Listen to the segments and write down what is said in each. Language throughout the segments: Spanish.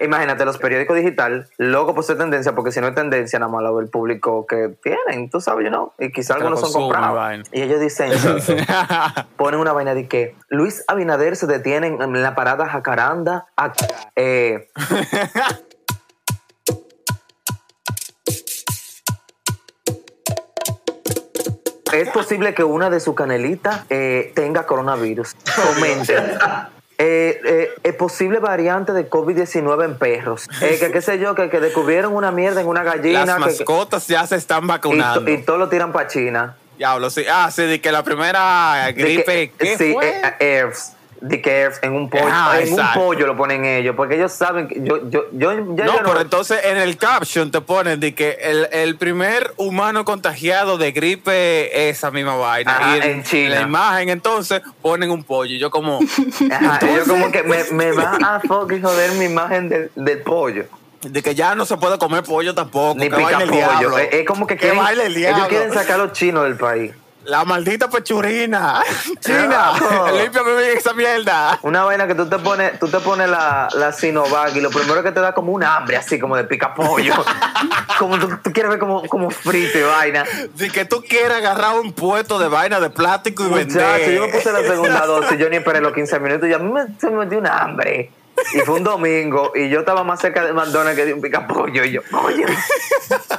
imagínate, los periódicos digital, loco por ser tendencia, porque si no es tendencia, nada más lo ve el público que tienen, tú sabes, yo no. Y quizás Que lo algunos son comprados. vaina. Y ellos dicen, ponen una vaina de que Luis Abinader se detiene en la parada Jacaranda. a- eh, es posible que una de sus canelitas eh, tenga coronavirus. Comenten. Eh, eh, es posible variante de COVID-19 en perros. Eh, que qué sé yo, que, que descubrieron una mierda en una gallina. Las que- que- mascotas ya se están y, vacunando. to- y todo lo tiran para China. Diablo, sí. Ah, sí, de que la primera De gripe. que- ¿Qué sí, fue? De que en un pollo. Ah, en un pollo lo ponen ellos. Porque ellos saben que yo, yo, yo, ya no, yo pero entonces en el caption te ponen de que el, el primer humano contagiado de gripe es esa misma vaina. Ajá, y en China. la imagen entonces ponen un pollo. Y yo como, Ajá, ellos como que me, me va a fucking joder mi imagen del, del pollo. de que ya no se puede comer pollo tampoco. Ni que pica el pollo. Es, es como que Que quieren, el ellos quieren sacar a los chinos del país. La maldita pechurina. China, No. límpiame bien esa mierda. Una vaina que tú te pones, tú te pones la, la Sinovac y lo primero que te da como un hambre, así como de pica pollo. como tú, tú quieres ver como, como frito y vaina. De que tú quieras agarrar un puesto de vaina de plástico y Muchacho, vender. yo me puse la segunda dosis, yo ni esperé los 15 minutos y a mí me, se me metió un hambre. Y fue un domingo y yo estaba más cerca de McDonald's que de un pica pollo y yo, oye,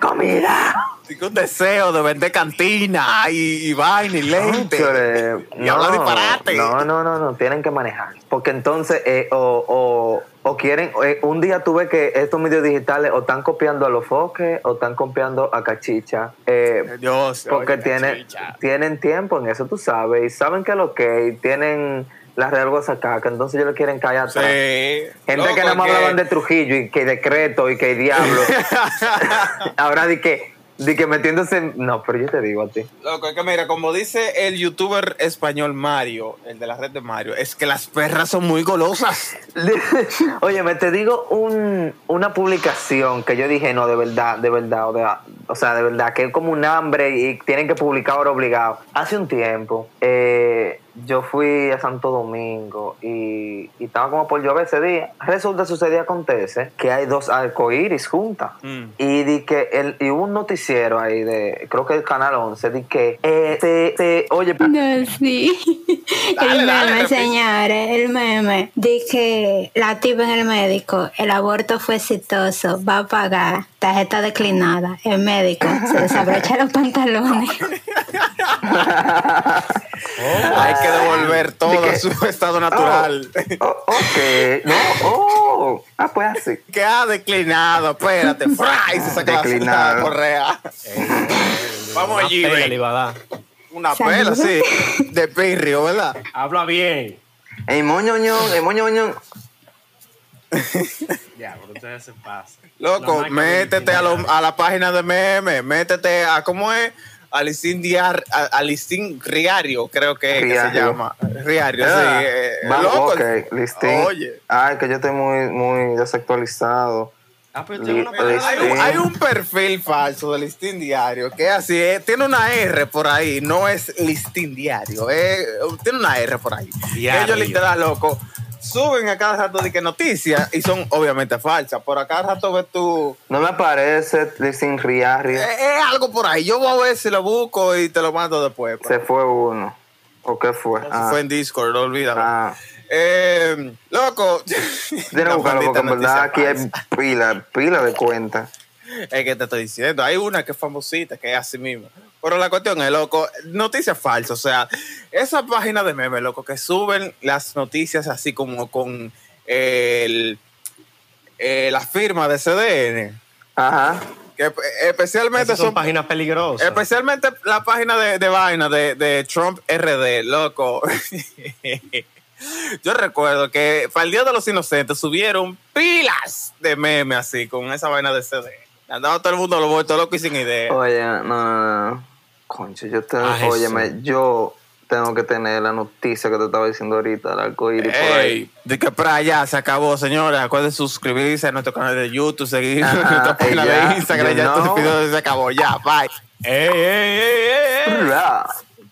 comida. Un deseo de vender cantina y, y vaina y lente. Cónchale, y hablar disparate. No, no, no, no, tienen que manejar. Porque entonces, eh, o, o, o quieren, eh, un día tuve que estos medios digitales o están copiando a los foques o están copiando a Cachicha. eh, Dios, porque tienen, Cachicha. tienen tiempo en eso, tú sabes, y saben que lo que y tienen la Real Guasacaca, entonces ellos le quieren caer atrás. Sí. Gente Loco, que es que- hablaban de Trujillo y que decreto y que diablo. Ahora di que, di que metiéndose. en- No, pero yo te digo a ti. Loco, es que mira, como dice el youtuber español Mario, el de la red de Mario, es que las perras son muy golosas. Oye, me te digo un, una publicación que yo dije, no, de verdad, de verdad, o, de- o sea, de verdad, que es como un hambre y tienen que publicar ahora obligado. Hace un tiempo, eh, yo fui a Santo Domingo y, y estaba como por llover ese día. Resulta, sucede, acontece que hay dos arcoíris juntas. Mm. Y di que el, y hubo un noticiero ahí de, creo que el canal 11, di que, eh, se- oye, No, sí. Dale, el dale, meme, señores, el meme. Dice que la tipa en el médico, el aborto fue exitoso, va a pagar, tarjeta declinada. El médico se desabrocha los pantalones. Hay que devolver todo ¿De a su estado natural. oh, ok, no, oh, ah, pues así. que ha declinado, espérate, ¡fra! y se saca la- Declinado. la correa. Vamos allí. Una pela, sí, de pirrio, ¿verdad? Habla bien. El moñoñón, el moñoñón. Ya, pero ustedes se pasan. Loco, métete a, lo- original. a la página de meme, métete a, ¿cómo es? A listín, diar, a, a listín riario, creo que, es que se llama. Riario, sí. Ah, eh, Vamos, loco. ok, listín. Oye. Ay, que yo estoy muy, muy desactualizado. Ah, pero tengo una Li- palabra. Hay un, hay un perfil falso de listín diario que es así, eh, tiene una R por ahí, no es listín diario, eh, tiene una R por ahí. Diario. Ellos literal, loco, suben a cada rato de que noticias y son obviamente falsas, por a cada rato ves tú, No me aparece eh, riario. es algo por ahí, yo voy a ver si lo busco y te lo mando después. Se fue uno. ¿O qué fue? No, Ah, Fue en Discord, no olvídalo. ah. Eh, loco, Tienes buscarlo porque en verdad aquí hay pila, pila de cuentas. Es que te estoy diciendo, hay una que es famosita, que es así mismo. Pero la cuestión es, loco, noticias falsas. O sea, esa página de memes, loco, que suben las noticias así como con el, eh, la firma de CDN. Ajá. Que espe- especialmente Esas son son, páginas peligrosas. especialmente la página de, de vaina de, de Trump RD, loco. Yo recuerdo que para el Día de los Inocentes subieron pilas de memes así, con esa vaina de CD. Andaba todo el mundo lo vuelto loco y sin idea. Oye, no, no, no. Concho, yo te, Ah, eso. yo tengo que tener la noticia que te estaba diciendo ahorita, el arcoíris por ahí. De que para allá se acabó, señores. Acuérdense de suscribirse a nuestro canal de YouTube, seguir Ajá, nuestra página ya, de Instagram. you Ya este video se acabó, ya, bye. ¡Ey, ey, ey, ey.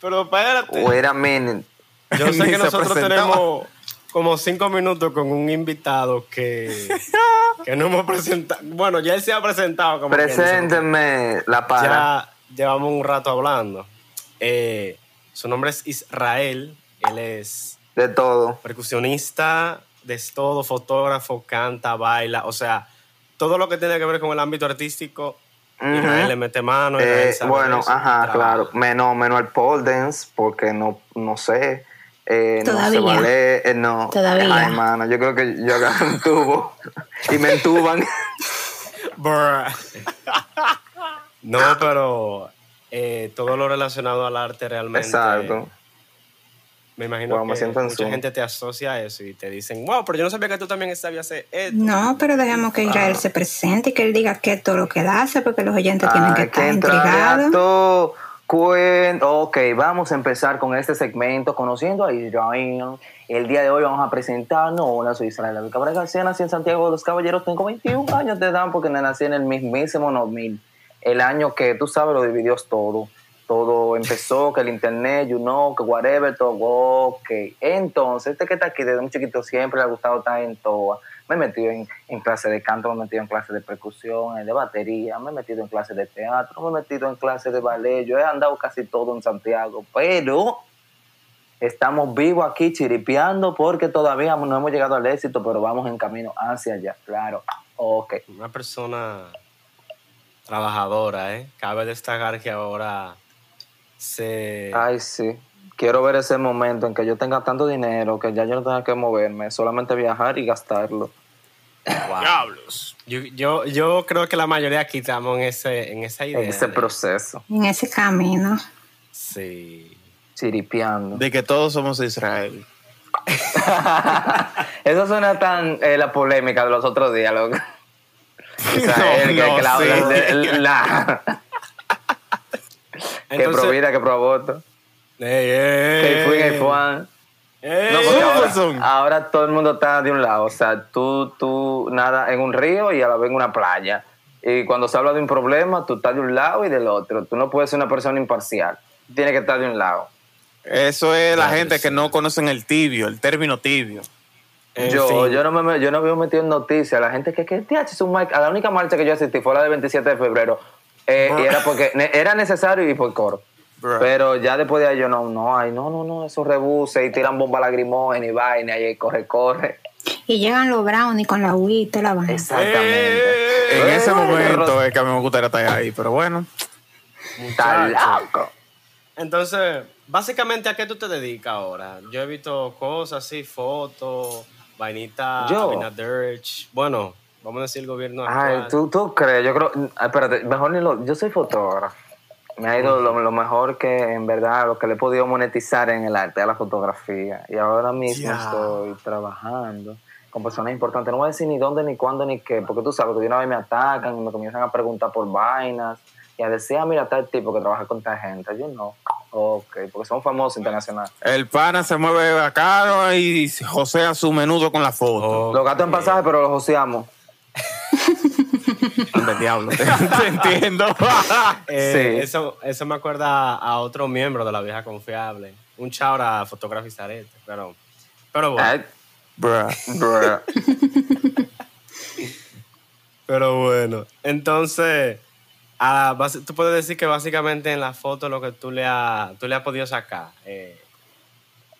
Pero espérate. Wait a minute. Yo sé que nosotros tenemos como cinco minutos con un invitado que, que no hemos presentado. Bueno, ya él se ha presentado como Preséntenme la para. Llevamos un rato hablando. Eh, su nombre es Israel. Él es De todo. percusionista, de todo, fotógrafo, canta, baila. O sea, todo lo que tiene que ver con el ámbito artístico. Israel le mete mano. Eh, bueno, eso ajá, trabaja. claro. Menos, menos el pole dance, porque no, no sé. Eh, no Todavía. se vale. eh, no. Todavía. Ay, mano, yo creo que yo agarro un tubo y me entuban. No, pero eh, todo lo relacionado al arte realmente. Exacto. Me imagino Wow, me que en mucha Zoom. gente te asocia a eso y te dicen, wow, pero yo no sabía que tú también sabías hacer esto. No, pero dejemos que Israel se presente y que él diga qué es todo lo que él hace, porque los oyentes tienen que Hay estar intrigados. Ok, vamos a empezar con este segmento conociendo a Israel. El día de hoy vamos a presentarnos. Hola, soy Israel David Cabrera García, nací en Santiago de los Caballeros. Tengo 21 años de edad porque me nací en el mismísimo 2000. El año que, tú sabes, lo dividió todo. Todo empezó, que el internet, you know, que whatever, todo. Ok. Entonces, este que está aquí desde muy chiquito siempre le ha gustado estar en toa. Me he metido en, en clase de canto, me he metido en clase de percusión, de batería, me he metido en clase de teatro, me he metido en clase de ballet. Yo he andado casi todo en Santiago, pero estamos vivos aquí chiripeando porque todavía no hemos llegado al éxito, pero vamos en camino hacia allá, claro. Ok. Una persona trabajadora, ¿eh? Cabe destacar que ahora se... Ay, sí. Quiero ver ese momento en que yo tenga tanto dinero que ya yo no tenga que moverme, solamente viajar y gastarlo. Wow. Diablos. Yo, yo, yo creo que la mayoría aquí estamos en, ese, en esa idea. En ese de- proceso, En ese camino. Sí. chiripeando. De que todos somos de Israel. Eso suena tan eh, la polémica de los otros días, loco. Que, no, que la- que Ey, ey, fui, que. Juan. Ey, No, porque ahora, todo el mundo está de un lado. O sea, tú, tú nada en un río y a la vez en una playa. Y cuando se habla de un problema, tú estás de un lado y del otro. Tú no puedes ser una persona imparcial. Tienes que estar de un lado. Eso es la gente que no conocen el tibio, el término tibio. En yo, fin. yo no me yo no me he metido en noticias. La gente que, que es un mar- a la única marcha que yo asistí fue la del 27 de febrero. Eh, y era porque ne- era necesario y por coro. Pero ya después de ahí yo no, no, ay, no, no, no, esos rebuses y tiran bomba lagrimógena y vaina y ahí corre, corre. Y llegan los brownies con la agüita y la vaina. Exactamente. En Eh, ese momento es que a mí me gustaría estar ahí, pero bueno. Está loco. Entonces, básicamente, ¿a qué tú te dedicas ahora? Yo he visto cosas así, fotos, vainita, Yo. Abinaderch. Bueno, vamos a decir el gobierno Ay. ¿tú, tú crees, yo creo, espérate, mejor ni lo, yo soy fotógrafo. Me ha ido lo, lo mejor que en verdad, lo que le he podido monetizar en el arte de la fotografía. Y ahora mismo estoy trabajando con personas importantes. No voy a decir ni dónde, ni cuándo, ni qué, porque tú sabes que de una vez me atacan y me comienzan a preguntar por vainas y a decir, ah, mira, tal tipo que trabaja con tal gente. Yo no. Ok, porque son famosos internacionales. El pana se mueve bacano y josea su menudo con la foto. Ok. Los gastos en pasaje, pero los joseamos. Del diablo. Te, te entiendo. Eh, Sí. eso, eso me acuerda a otro miembro de la vieja confiable. Un chaura fotografista arete, pero, pero bueno. Ay, Bruh. bruh. Pero bueno, entonces, ah, tú puedes decir que básicamente en la foto lo que tú le, has tú le has podido sacar, eh,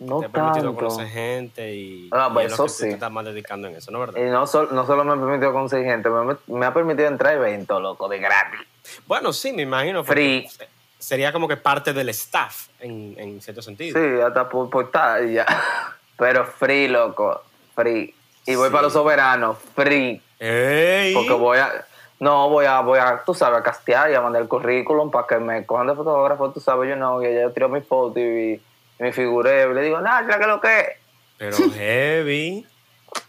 No te ha permitido tanto. conocer gente y, Ah, y pues es lo eso que tú sí. te estás más dedicando en eso, ¿no verdad? Y no, sol- no solo me ha permitido conseguir gente, me, me ha permitido entrar a eventos, loco, de gratis. Bueno, sí, me imagino. Free. Sería como que parte del staff, en, en cierto sentido. Sí, hasta por, por estar y ya. Pero free, loco, free. Y voy Sí. para los soberanos, free. ¡Ey! Porque voy a... No, voy a, voy a, tú sabes, a castear y a mandar el currículum para que me cojan de fotógrafo, tú sabes, yo no, que ya tiro mi foto y, y me figuré, y le digo, nada, ¿qué es lo que? Pero heavy.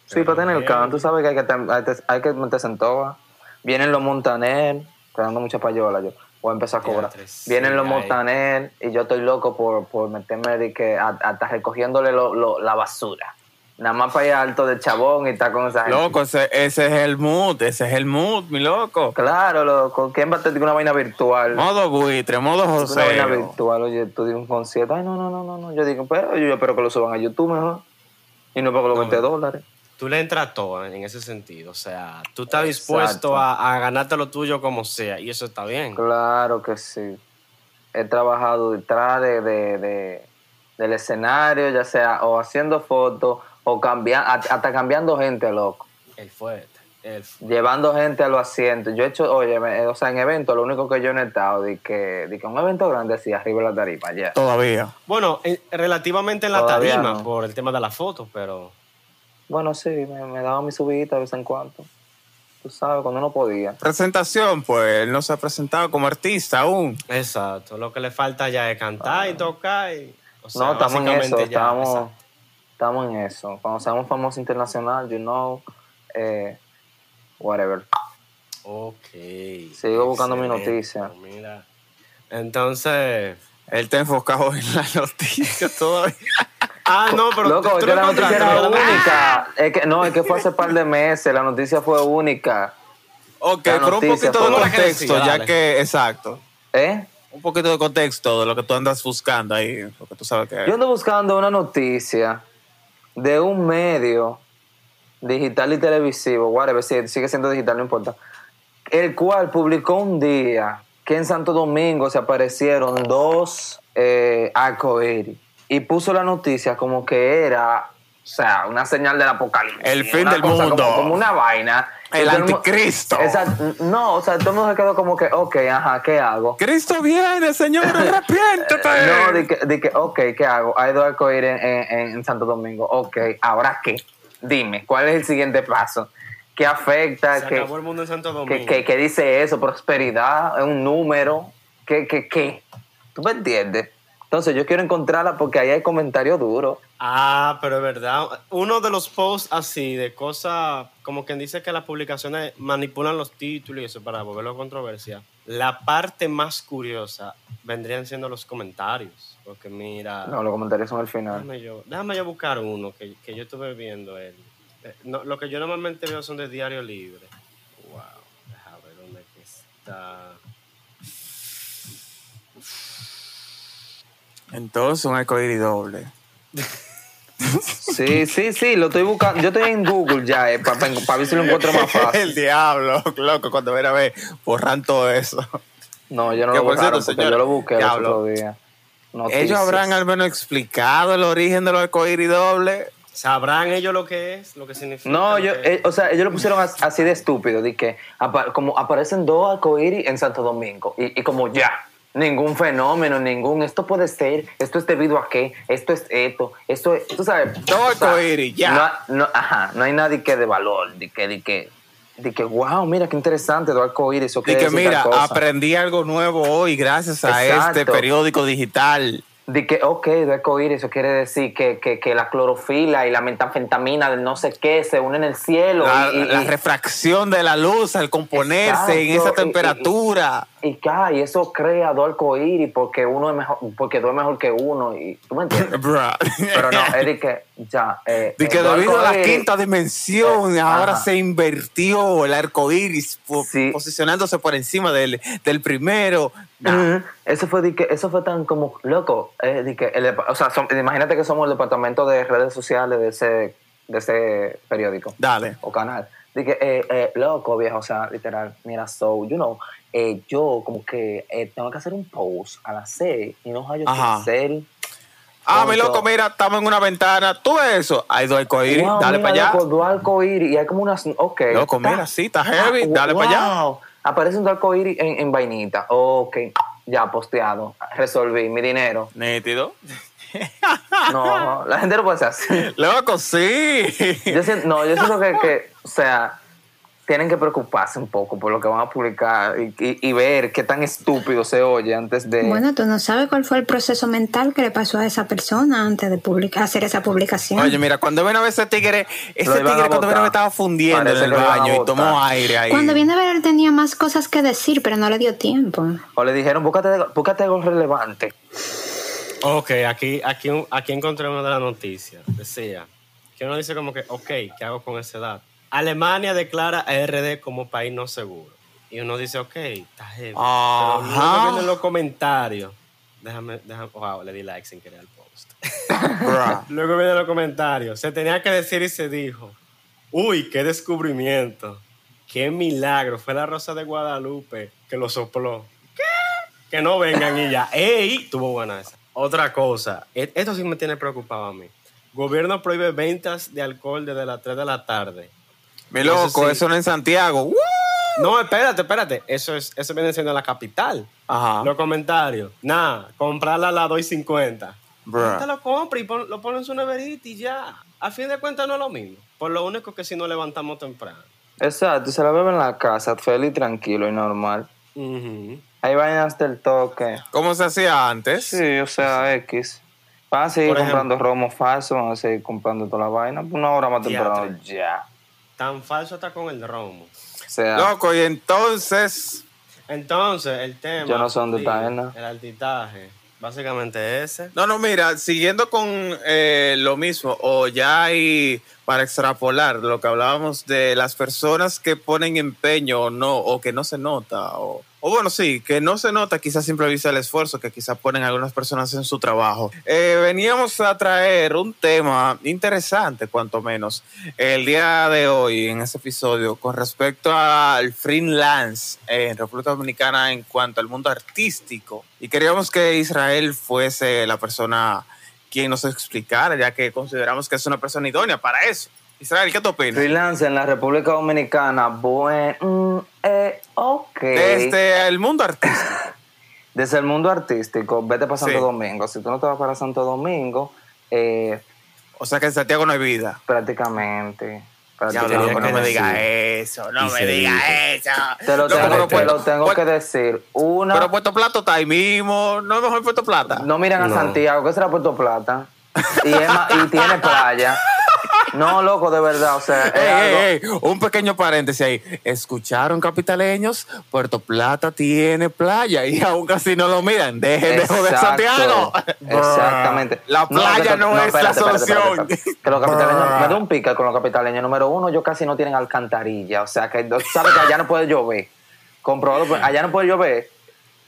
Sí, Pero para tener el heavy. can, tú sabes que hay que, hay que- hay que meterse en toa. Vienen los Montaner, estoy dando mucha payola yo, voy a empezar a cobrar. Sí, Vienen los. Montaner y yo estoy loco por, por meterme de que hasta recogiéndole lo- lo- la basura. Nada más para ir alto del chabón y estar con esa gente. Loco, ese, ese es el mood, ese es el mood, mi loco. Claro, loco. ¿Quién va a tener una vaina virtual? Modo buitre, modo Una vaina virtual, oye, tú dices un concierto. Ay, no, no, no, no, no. Yo digo, pero yo espero que lo suban a YouTube mejor. Y no pago los No, 20 no. dólares. Tú le entras todo en ese sentido. O sea, tú estás Exacto. dispuesto a, a ganarte lo tuyo como sea. Y eso está bien. Claro que sí. He trabajado detrás de, de- de- del escenario, ya sea o haciendo fotos o cambiando, hasta cambiando gente, loco. El fuerte. El Llevando gente a los asientos. Yo he hecho, oye, me- o sea, en eventos, lo único que yo no he estado, de que, de que un evento grande, sí, arriba de la tarifa, ya. Todavía. Bueno, en- relativamente en la Todavía tarima, no. por el tema de la foto, pero... Bueno, sí, me, me daba mi subidita de vez en cuando. Tú sabes, cuando no podía. Presentación, pues él no se ha presentado como artista aún. Exacto. Lo que le falta ya es cantar y tocar. Y, o sea, Ah. no, estamos en básicamente eso, ya, estamos, exacto. Estamos en eso. Cuando seamos famosos internacional, you know, eh, whatever. Ok. Sigo buscando mi noticia. Mira. Entonces... Él está enfocado en la noticia todavía. Ah, no, pero Loco, tú es que la noticia era única. Es que, no, es que fue hace par de meses, la noticia fue única. Ok, La pero un poquito de contexto, decía, ya que, exacto. ¿Eh? Un poquito de contexto de lo que tú andas buscando ahí, porque tú sabes que... Yo ando buscando una noticia de un medio digital y televisivo, whatever, si sigue siendo digital, no importa, el cual publicó un día que en Santo Domingo se aparecieron dos eh, y puso la noticia como que era, o sea, una señal del apocalipsis. El fin una del cosa mundo. Como, como una vaina. El anticristo. Exacto. No, o sea, todo el mundo se quedó como que, ok, ajá, ¿qué hago? Cristo viene, Señor, arrepiéntete. No, de que, de que, ok, ¿qué hago? Hay dos arcoíris en, en, en Santo Domingo. Ok, ¿ahora qué? Dime, ¿cuál es el siguiente paso? ¿Qué afecta? Se ¿Qué, acabó el mundo en Santo Domingo. qué, qué- qué dice eso? ¿Prosperidad? ¿Es un número? ¿Qué, qué, qué? ¿Tú me entiendes? Entonces yo quiero encontrarla porque ahí hay comentarios duros. Ah, pero es verdad. Uno de los posts así, de cosas, como quien dice que las publicaciones manipulan los títulos y eso para volverlo a controversia. La parte más curiosa vendrían siendo los comentarios. Porque mira, No, los comentarios son al final. déjame, yo, déjame yo buscar uno que, que yo estuve viendo. El, eh, no, lo que yo normalmente veo son de Diario Libre. Wow, déjame ver dónde está. Entonces, un arcoíris doble. Sí, sí, sí, lo estoy buscando. Yo estoy en Google ya, eh, para ver si lo encuentro más El fácil. diablo, loco, cuando ven a ver, borran todo eso. No, yo no lo por buscaron cierto, porque yo lo busqué el otro día. Ellos habrán al menos explicado el origen de los arcoíris doble. ¿Sabrán ellos lo que es? Lo que significa. No, yo, que- eh, o sea, ellos lo pusieron as- así de estúpido, de que apa- como aparecen dos arcoíris en Santo Domingo y, y como ya, ningún fenómeno, ningún, esto puede ser, esto es debido a qué, esto es esto, esto es, tú sabes. Dos o sea, arcoíris, ya. No, no, ajá, no hay nadie que de valor, de que, de que, de que, wow, mira qué interesante, dos arcoíris, Y que mira, cosa. aprendí algo nuevo hoy gracias a Exacto. este periódico digital. De que, ok, de arcoíris, eso quiere decir que, que, que la clorofila y la metanfetamina del no sé qué se unen en el cielo. La, y, y- la y- refracción de la luz al componerse en esa y- y- temperatura. Y, ca- y eso crea dos arcoíris porque uno es mejor, porque dos es mejor que uno. Y, ¿Tú me entiendes? Pero no, es de que ya. Eh, De que eh, debido a la quinta dimensión, Eh, ahora ajá. se invirtió el arco iris Sí. posicionándose por encima del, del primero. Nah. Eso fue de que, eso fue tan como loco. eh, de que el o sea, imagínate que somos el departamento de redes sociales de ese, de ese periódico Dale. o canal. De que, eh, eh, loco, viejo, o sea, literal, mira, so, you know, yo como que tengo que hacer un post a las seis y no hallo qué Ajá. hacer. Ah, mi Loco. mira, estamos en una ventana. ¿Tú ves eso? Hay dos arcoíris, Wow, dale para allá. Loco, dos arcoíris y hay como unas. Ok. Loco, mira, sí, está heavy, dale wow. para allá. Aparece un arcoíris en, en vainita. Ok, ya posteado. Resolví mi dinero. Nítido. No, la gente no puede ser así. Loco, sí. Yo siento, no, yo siento que, que, o sea, tienen que preocuparse un poco por lo que van a publicar y, y- y ver qué tan estúpido se oye antes de. Bueno, tú no sabes cuál fue el proceso mental que le pasó a esa persona antes de publicar, hacer esa publicación. Oye, mira, cuando ven a ver ese tigre, ese tigre cuando ven a ver botar. estaba fundiendo Parece en el baño y tomó aire ahí. Cuando viene a ver, él tenía más cosas que decir, pero no le dio tiempo. O le dijeron, búscate, búscate algo relevante. Ok, aquí, aquí, aquí encontré una de las noticias. Decía que uno dice como que, ok, ¿qué hago con esa edad? Alemania declara a RD como país no seguro. Y uno dice, ok, está heavy. Pero luego vienen los comentarios. Déjame, déjame, wow, le di like sin querer al post. Luego vienen los comentarios. Se tenía que decir y se dijo. Uy, qué descubrimiento. Qué milagro. Fue la Rosa de Guadalupe que lo sopló. ¿Qué? Que no vengan y ya. ¡Ey! Tuvo buena esa. Otra cosa. e- Esto sí me tiene preocupado a mí. Gobierno prohíbe ventas de alcohol desde las 3 de la tarde. Mi loco, Eso no en Santiago. ¡Woo! No, espérate, espérate. Eso, es, eso viene siendo la capital. Ajá. Los comentarios. Nada, comprarla a las 2.50. Bruh. Te lo compra y pon- lo pone en su neverita y ya. A fin de cuentas no es lo mismo. Por lo único que si no levantamos temprano. Exacto, se la bebe en la casa, feliz, tranquilo y normal. Ujú. Hay vainas del toque. ¿Cómo se hacía antes? Sí, o sea, X. Van a seguir Por ejemplo. comprando romo falso, van a seguir comprando toda la vaina. Una hora más temprano, ya. Tan falso está con el romo. O sea, Loco, y entonces, Entonces, el tema. Yo no sé dónde está él, ¿no? El altitaje. Básicamente ese. no, no, mira, siguiendo con eh, lo mismo, o ya hay, para extrapolar lo que hablábamos de las personas que ponen empeño o no, o que no se nota, o, o bueno, sí, que no se nota, quizás simple vista el esfuerzo que quizás ponen algunas personas en su trabajo. Eh, veníamos a traer un tema interesante, cuanto menos, el día de hoy en este episodio con respecto al freelance en República Dominicana en cuanto al mundo artístico. Y queríamos que Israel fuese la persona quien nos explicara, ya que consideramos que es una persona idónea para eso. Israel, ¿qué te opinas? freelance en la República Dominicana, bueno, mm, eh, ok. Desde el mundo artístico. Desde el mundo artístico, vete para Santo Sí. Domingo. Si tú no te vas para Santo Domingo, eh, O sea que en Santiago no hay vida. prácticamente. Ya, prácticamente loco, no me digas eso, no Y me digas eso. Te lo tengo, te lo tengo que decir. Una, Pero Puerto Plata está ahí mismo, no es mejor Puerto Plata. no miran a No. Santiago, que será Puerto Plata. Y, es más- y tiene playa. No, loco, de verdad. O sea, Ey, algo- ey, ey, un pequeño paréntesis ahí. ¿Escucharon, capitaleños? Puerto Plata tiene playa y aún casi no lo miran. Dejen de joder Santiago. Exactamente. La playa no, es espérate, la solución. espérate, espérate. Que los capitaleños, me da un pica con los capitaleños. Número uno, ellos casi no tienen alcantarilla. O sea, que sabes que allá no puede llover. Comprobado, pues, allá no puede llover.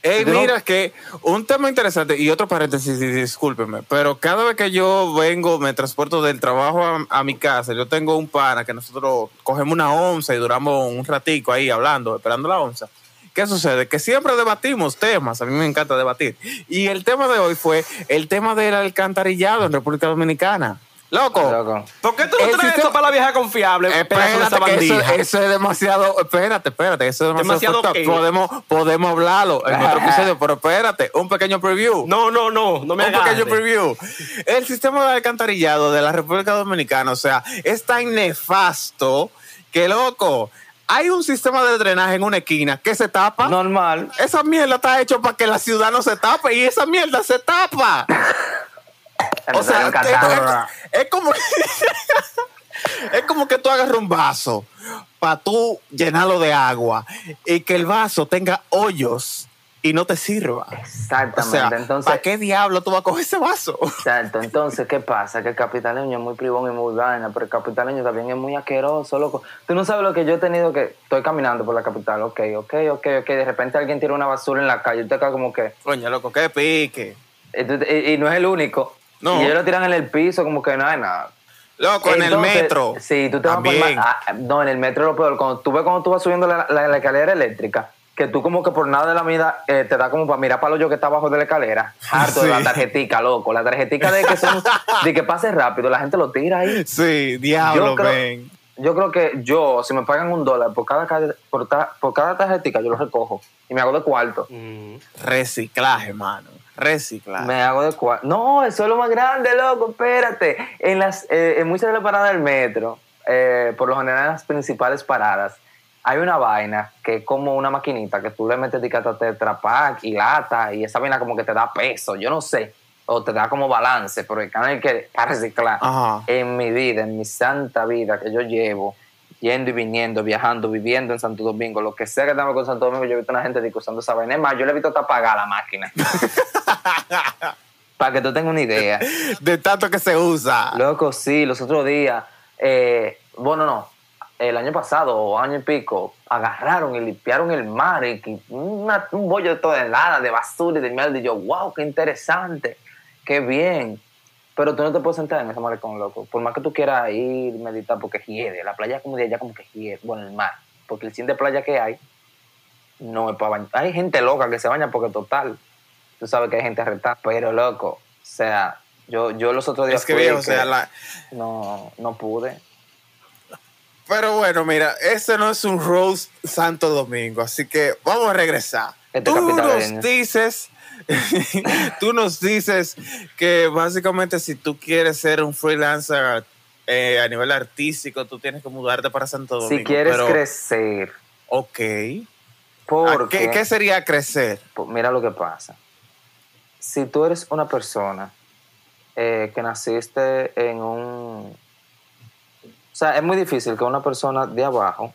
Ey, Yo no- mira que un tema interesante y otro paréntesis, discúlpeme, pero cada vez que yo vengo, me transporto del trabajo a, a mi casa, yo tengo un pana que nosotros cogemos una onza y duramos un ratico ahí hablando, esperando la onza. ¿Qué sucede? Que siempre debatimos temas, a mí me encanta debatir. Y el tema de hoy fue el tema del alcantarillado en República Dominicana. Loco, Loco. ¿Por qué tú no El traes esto para la vieja confiable? Espérate, que eso, eso es demasiado. Espérate, espérate, eso es demasiado. Podemos, podemos hablarlo en otro episodio, pero espérate, un pequeño preview. No, no, no, no me un pequeño preview. El sistema de alcantarillado de la República Dominicana, o sea, es tan nefasto que, loco, hay un sistema de drenaje en una esquina que se tapa. Normal. Esa mierda está hecho para que la ciudad no se tape y esa mierda se tapa. O sea, es, es como es como que tú agarras un vaso para tú llenarlo de agua y que el vaso tenga hoyos y no te sirva. O Exactamente. sea, Entonces, ¿para qué diablo tú vas a coger ese vaso? Exacto, entonces, ¿qué pasa? Que el capitaleño es muy privón y muy vaina, pero el capitaleño también es muy asqueroso, loco. Tú no sabes lo que yo he tenido que... Estoy caminando por la capital, ok, ok, ok, ok. De repente alguien tira una basura en la calle y te queda como que... Coño, loco, qué pique. Y, tú- y- y no es el único. No. Y ellos lo tiran en el piso como que no hay nada. Loco, en el metro. Sí, tú te vas por También. ma- ah, No, en el metro es lo peor. Cuando tú ves cuando tú vas subiendo la, la- la escalera eléctrica, que tú como que por nada de la vida eh, te da como para mirar para el hoyo que está abajo de la escalera. Harto de la tarjetica, loco. La tarjetica de que son, de que pase rápido, la gente lo tira ahí. Sí, diablo, Yo creo-. Yo creo que yo, si me pagan un dólar por cada, ca- por, ta- por cada tarjetica, yo lo recojo y me hago de cuarto. Mm. Reciclaje, mano. Reciclaje. Me hago de cuarto. No, eso es lo más grande, loco, espérate. En, las, eh, en muchas de las paradas del metro, eh, por lo general en las principales paradas, hay una vaina que es como una maquinita que tú le metes etiqueta Tetra Pak y lata y esa vaina como que te da peso, yo no sé, o te da como balance, pero el canal que para reciclar. Ajá. En mi vida, en mi santa vida que yo llevo, yendo y viniendo, viajando, viviendo en Santo Domingo, lo que sea que estamos con Santo Domingo, yo he visto una gente usando esa vaina. Es más, yo le he visto hasta apagar la máquina. Para que tú tengas una idea. De tanto que se usa. Loco, sí, los otros días, eh, bueno, no, el año pasado o año y pico, agarraron y limpiaron el mar y una- un bollo de toneladas de basura y de mierda. Y yo, wow, qué interesante, qué bien. Pero tú no te puedes sentar en ese malecón, loco. Por más que tú quieras ir, meditar, porque hiede. La playa como de allá como que hiede. Bueno, el mar. Porque el cien de playa que hay no es para bañar. Hay gente loca que se baña porque total. Tú sabes que hay gente arrestada. Pero, loco, o sea, yo, yo los otros días Es que fui viejo, o sea, la, no, no pude. Pero bueno, mira, este no es un Rose Santo Domingo, así que vamos a regresar. Este tú nos dices, tú nos dices que básicamente si tú quieres ser un freelancer eh, a nivel artístico, tú tienes que mudarte para Santo Domingo. Si quieres pero, crecer, Ok. ¿A porque... ¿Qué, ¿Qué sería crecer? Pues mira lo que pasa. Si tú eres una persona eh, que naciste en un... O sea, es muy difícil que una persona de abajo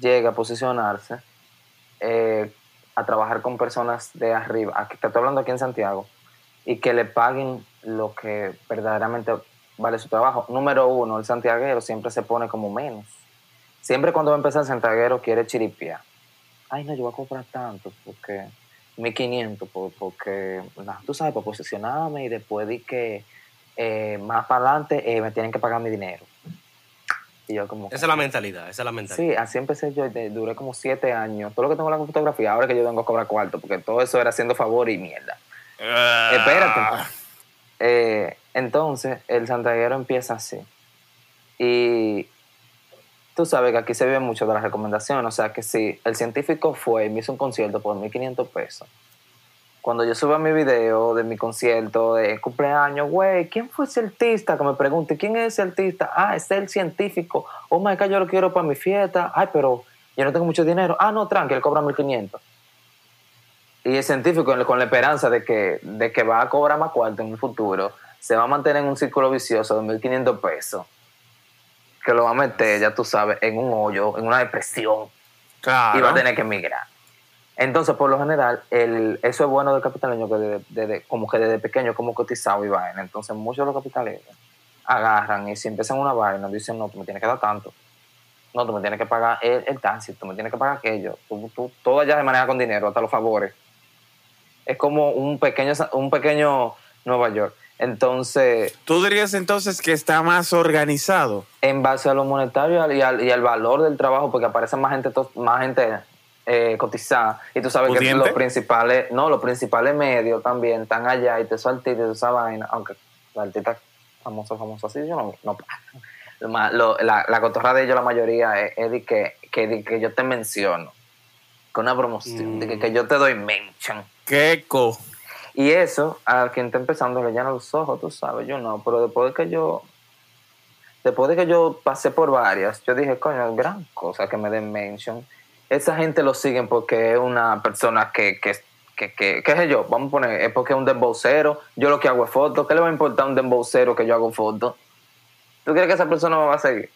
llegue a posicionarse eh, a trabajar con personas de arriba. Aquí, te estoy hablando aquí en Santiago. Y que le paguen lo que verdaderamente vale su trabajo. Número uno, el santiaguero siempre se pone como menos. Siempre cuando va a empezar el santiaguero quiere chiripiar ay, no, yo voy a cobrar tanto, porque 1500, por- porque, nah, tú sabes, para posicionarme y después de que eh, más para adelante eh, me tienen que pagar mi dinero. Y yo como... Esa es la mentalidad, esa es la mentalidad. Sí, así empecé yo, de- duré como siete años. Todo lo que tengo en la fotografía, ahora que yo vengo a cobrar cuarto, porque todo eso era haciendo favor y mierda. Espérate. Eh, entonces, el santiaguero empieza así. Y tú sabes que aquí se vive mucho de las recomendaciones. O sea, que si el científico fue y me hizo un concierto por 1.500 pesos, cuando yo suba mi video de mi concierto de cumpleaños, güey, ¿quién fue ese artista? Que me pregunte, ¿quién es ese artista? Ah, es el científico. Oh my God, yo lo quiero para mi fiesta. Ay, pero yo no tengo mucho dinero. Ah, no, tranqui, él cobra 1.500 y el científico con la esperanza de que, de que va a cobrar más cuarto en un futuro, se va a mantener en un círculo vicioso de 1.500 pesos, que lo va a meter, ya tú sabes, en un hoyo, en una depresión, Claro. y va a tener que emigrar. Entonces, por lo general, el, eso es bueno del capitaleño, que desde, desde- como que desde pequeño como cotizado y vaina. Entonces, muchos de los capitaleños agarran y si empiezan una vaina, dicen, no, tú me tienes que dar tanto. No, tú me tienes que pagar el, el taxi, tú me tienes que pagar aquello. Tú, tú- todo allá se maneja con dinero, hasta los favores. Es como un pequeño, un pequeño Nueva York. Entonces, Tú dirías entonces que está más organizado. en base a lo monetario y al, y al valor del trabajo, porque aparece más gente, más gente eh, cotizada. Y tú sabes que los principales, no, los principales medios también están allá y te artistas y esa vaina, aunque los artistas famosos, famosos así, yo no, no lo la, la cotorra de ellos, la mayoría, es, es de que, que, de que yo te menciono, con una promoción, de que, que yo te doy mention. Queco. Y eso, a quien está empezando le llena los ojos, tú sabes, yo no, pero después de que yo, después de que yo pasé por varias, yo dije, coño, gran cosa que me den mention. Esa gente lo siguen porque es una persona que, que, que, que qué sé yo, vamos a poner, es porque es un dembocero, yo lo que hago es fotos, ¿qué le va a importar a un dembocero que yo hago fotos? ¿Tú crees que esa persona me va a seguir?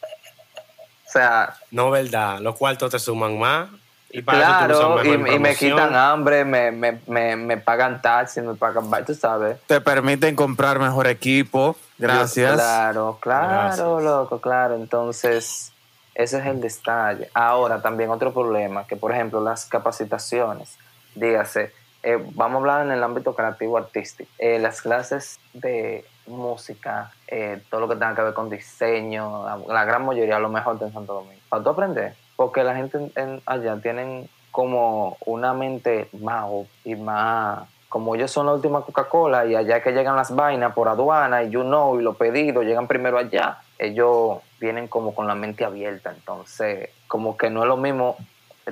O sea, No, verdad. Los cuartos te suman más. Y para eso tú claro, y, me quitan hambre, me, me, me, me pagan taxi, me pagan, tú sabes. Te permiten comprar mejor equipo. Gracias. Claro, claro, Gracias. loco, claro. Entonces, ese es el detalle. Ahora, también otro problema, que por ejemplo, las capacitaciones, dígase, eh, vamos a hablar en el ámbito creativo artístico, Eh, las clases de música, eh, todo lo que tenga que ver con diseño, la, la gran mayoría a lo mejor está en Santo Domingo. Para tú aprender, porque la gente en- allá tienen como una mente más y más como ellos son la última Coca-Cola y allá que llegan las vainas por aduana y you know y los pedidos llegan primero allá, ellos vienen como con la mente abierta, entonces como que no es lo mismo,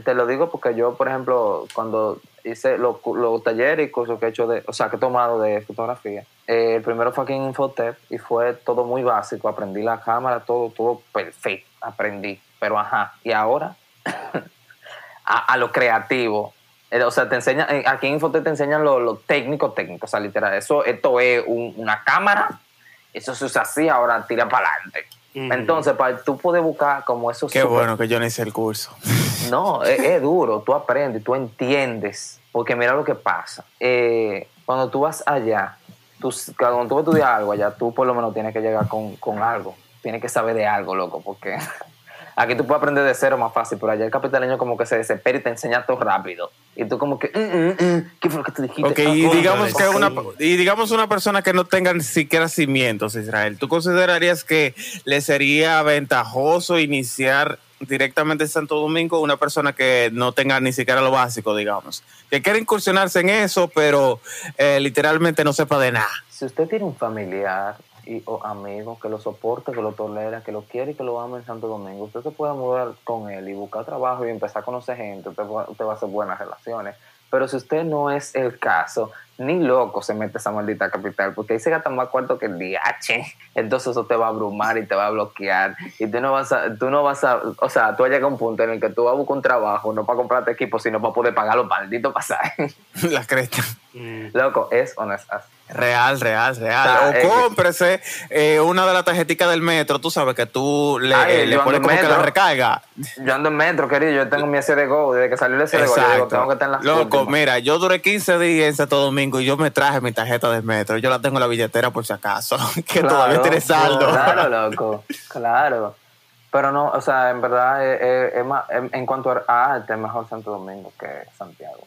te lo digo porque yo por ejemplo cuando hice los, talleres y cursos que he hecho de, o sea que he tomado de fotografía, eh, el primero fue aquí en Infotep y fue todo muy básico, aprendí la cámara, todo, todo perfecto, aprendí, pero ajá, y ahora a, a lo creativo. Eh, O sea, te enseña, eh, aquí en Infotec te enseñan lo, lo técnico, técnico. O sea, literal, eso, esto es un- una cámara, eso se usa así, ahora tira para adelante. Entonces, para tú poder buscar como esos... Qué super- bueno que yo no hice el curso. No, es, es duro, tú aprendes, tú entiendes. Porque mira lo que pasa. Eh, cuando tú vas allá, tú, cuando tú estudiar algo allá, tú por lo menos tienes que llegar con, con algo. Tienes que saber de algo, loco, porque Aquí tú puedes aprender de cero más fácil, pero allá el capitaleño como que se desespera y te enseña todo rápido. Y tú como que, "Mm, mm, mm, ¿qué fue lo que tú dijiste? Ok, Ah, y coño, digamos que una y digamos una persona que no tenga ni siquiera cimientos, Israel, ¿tú considerarías que le sería ventajoso iniciar directamente en Santo Domingo una persona que no tenga ni siquiera lo básico, digamos? Que quiere incursionarse en eso, pero eh, literalmente no sepa de nada. Si usted tiene un familiar y, o amigo que lo soporte, que lo tolera, que lo quiere y que lo ama en Santo Domingo, usted se puede mudar con él y buscar trabajo y empezar a conocer gente, usted, usted va a hacer buenas relaciones. Pero si usted no es el caso, ni loco se mete esa maldita capital, porque ahí se gasta más cuarto que el DH. Entonces eso te va a abrumar y te va a bloquear. Y tú no vas a, tú no vas a, o sea, tú vas a llegar a un punto en el que tú vas a buscar un trabajo, no para comprarte equipo, sino para poder pagar los malditos pasajes. La cresta. Mm. loco, es o no es así. Real, real, real. O sea, O eh, cómprese eh, una de las tarjeticas del metro, tú sabes que tú le, Ay, le yo pones como que la recarga. Yo ando en metro, querido. Yo tengo mi SD Go. Desde que salió el SD Go, yo digo, tengo que estar en las Loco, últimas. mira, yo duré 15 días en Santo Domingo y yo me traje mi tarjeta del metro. Yo la tengo en la billetera por si acaso, que Claro, todavía tiene saldo. Claro, loco. Claro. Pero no, o sea, en verdad, es más, en, cuanto a arte, es mejor Santo Domingo que Santiago.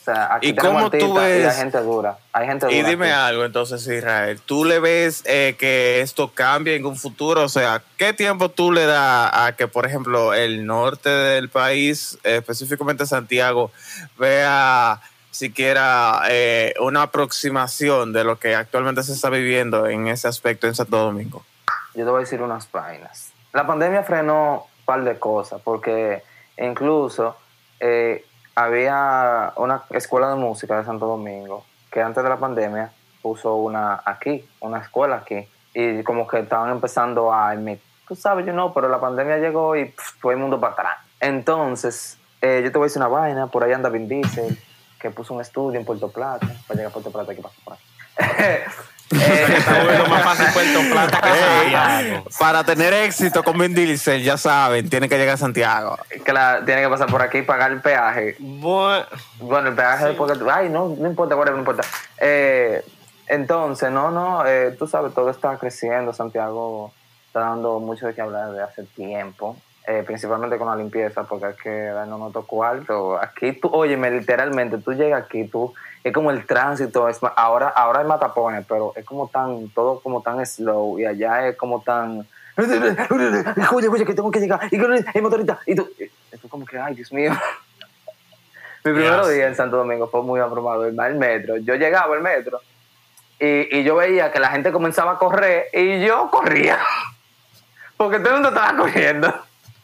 O sea, aquí ¿Y cómo tú artistas y ves- hay gente dura. Hay gente dura. Y dime aquí. algo entonces, Israel, ¿tú le ves eh, que esto cambie en un futuro? O sea, ¿qué tiempo tú le das a que, por ejemplo, el norte del país, eh, específicamente Santiago, vea siquiera eh, una aproximación de lo que actualmente se está viviendo en ese aspecto en Santo Domingo? yo te voy a decir unas vainas. La pandemia frenó un par de cosas, porque incluso eh, había una escuela de música de Santo Domingo que antes de la pandemia puso una aquí, una escuela aquí, y como que estaban empezando a emi- tú sabes, yo no, pero la pandemia llegó y pff, todo el mundo para atrás. Entonces, eh, yo te voy a decir una vaina, por ahí anda Vin Diesel, que puso un estudio en Puerto Plata, para llegar a Puerto Plata, ¿qué pasa por aquí? Está volviendo más fácil Puerto Plata que Santiago. Para tener éxito con Vin Diesel, ya saben, tiene que llegar a Santiago. que la, tiene que pasar por aquí y pagar el peaje. Bueno, Bueno, el peaje después que tú- Ay, no, no importa, no importa. Eh, entonces, no, no, eh, tú sabes, todo está creciendo. Santiago está dando mucho de qué hablar desde hace tiempo. Eh, principalmente con la limpieza, porque hay que darnos nuestro cuarto. Aquí tú, óyeme, literalmente, tú llegas aquí, tú, es como el tránsito, es, ahora, ahora hay más tapones, pero es como tan, todo como tan slow, y allá es como tan, oye, oye, que tengo que llegar, y que hay motorita, y tú, y tú como que, ay, Dios mío. Mi primer Ya, día en Santo Domingo fue muy abrumado, el metro. Yo llegaba al metro y, y yo veía que la gente comenzaba a correr y yo corría. Porque todo el mundo estaba corriendo.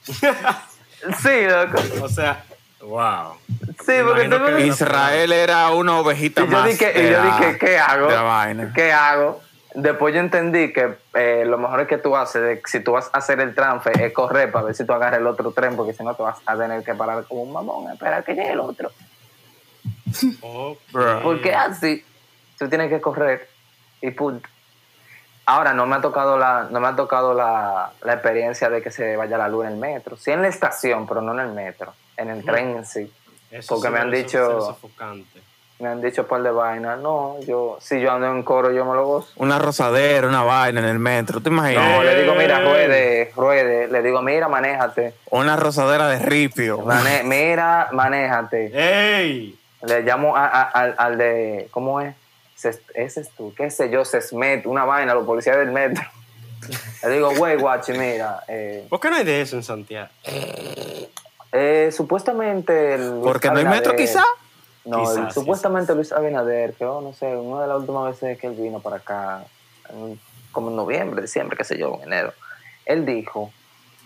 Sí, loco. o sea, wow. Sí, porque. Israel era una ovejita Y yo más. dije, y yo la- dije, ¿qué hago? ¿Qué hago? Después yo entendí que eh, lo mejor es que tú haces, de- si tú vas a hacer el transfer, es correr para ver si tú agarras el otro tren, porque si no te vas a tener que parar como un mamón, a esperar que llegue el otro. Bro. Porque así tú tienes que correr y punto. Ahora no me ha tocado la, no me ha tocado la, la experiencia de que se vaya la luz en el metro. Sí en la estación, pero no en el metro. En el tren en sí. Eso Porque sí me han dicho-. Me han dicho par de vainas. No, yo, si yo ando en coro, yo me lo gozo. Una rosadera, una vaina en el metro. ¿Te imaginas? No, le digo, mira, ruede, ruede. Le digo, mira, manéjate. Una rosadera de ripio. Mane- mira, manéjate. ¡Ey! Le llamo a- a- al, al de, ¿cómo es? Ese es tú, qué sé yo, Sesmet, una vaina, los policías del metro. Le digo, güey, guachi, mira, eh, ¿Por qué no hay de eso en Santiago? eh, supuestamente... Luis Porque no hay metro, quizá. No, Quizás, el- supuestamente Luis Abinader, que oh, no sé, una de las últimas veces que él vino para acá, en- como en noviembre, diciembre, qué sé yo, en enero, él dijo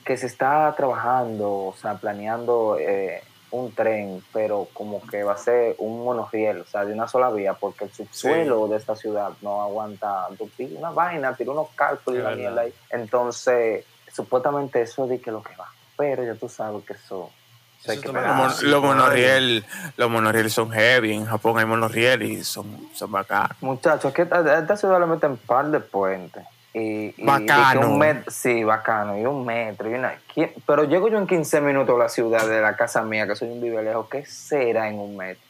que se está trabajando, o sea, planeando eh, un tren, pero como que va a ser un monorriel, o sea, de una sola vía, porque el subsuelo de esta ciudad no aguanta una vaina, tira unos cálculos y la mierda ahí. Entonces, supuestamente eso di que lo que va, pero ya tú sabes que eso... hay que. Los, monorriel, los monorriel son heavy. En Japón hay monorriel y son, son bacanos. Muchachos, que a esta ciudad le meten par de puentes. Y, Bacano. un met- sí, bacano. Y un metro. Y una, ¿quién- pero llego yo en 15 minutos a la ciudad de la casa mía, que soy un vive lejos. ¿Qué será en un metro?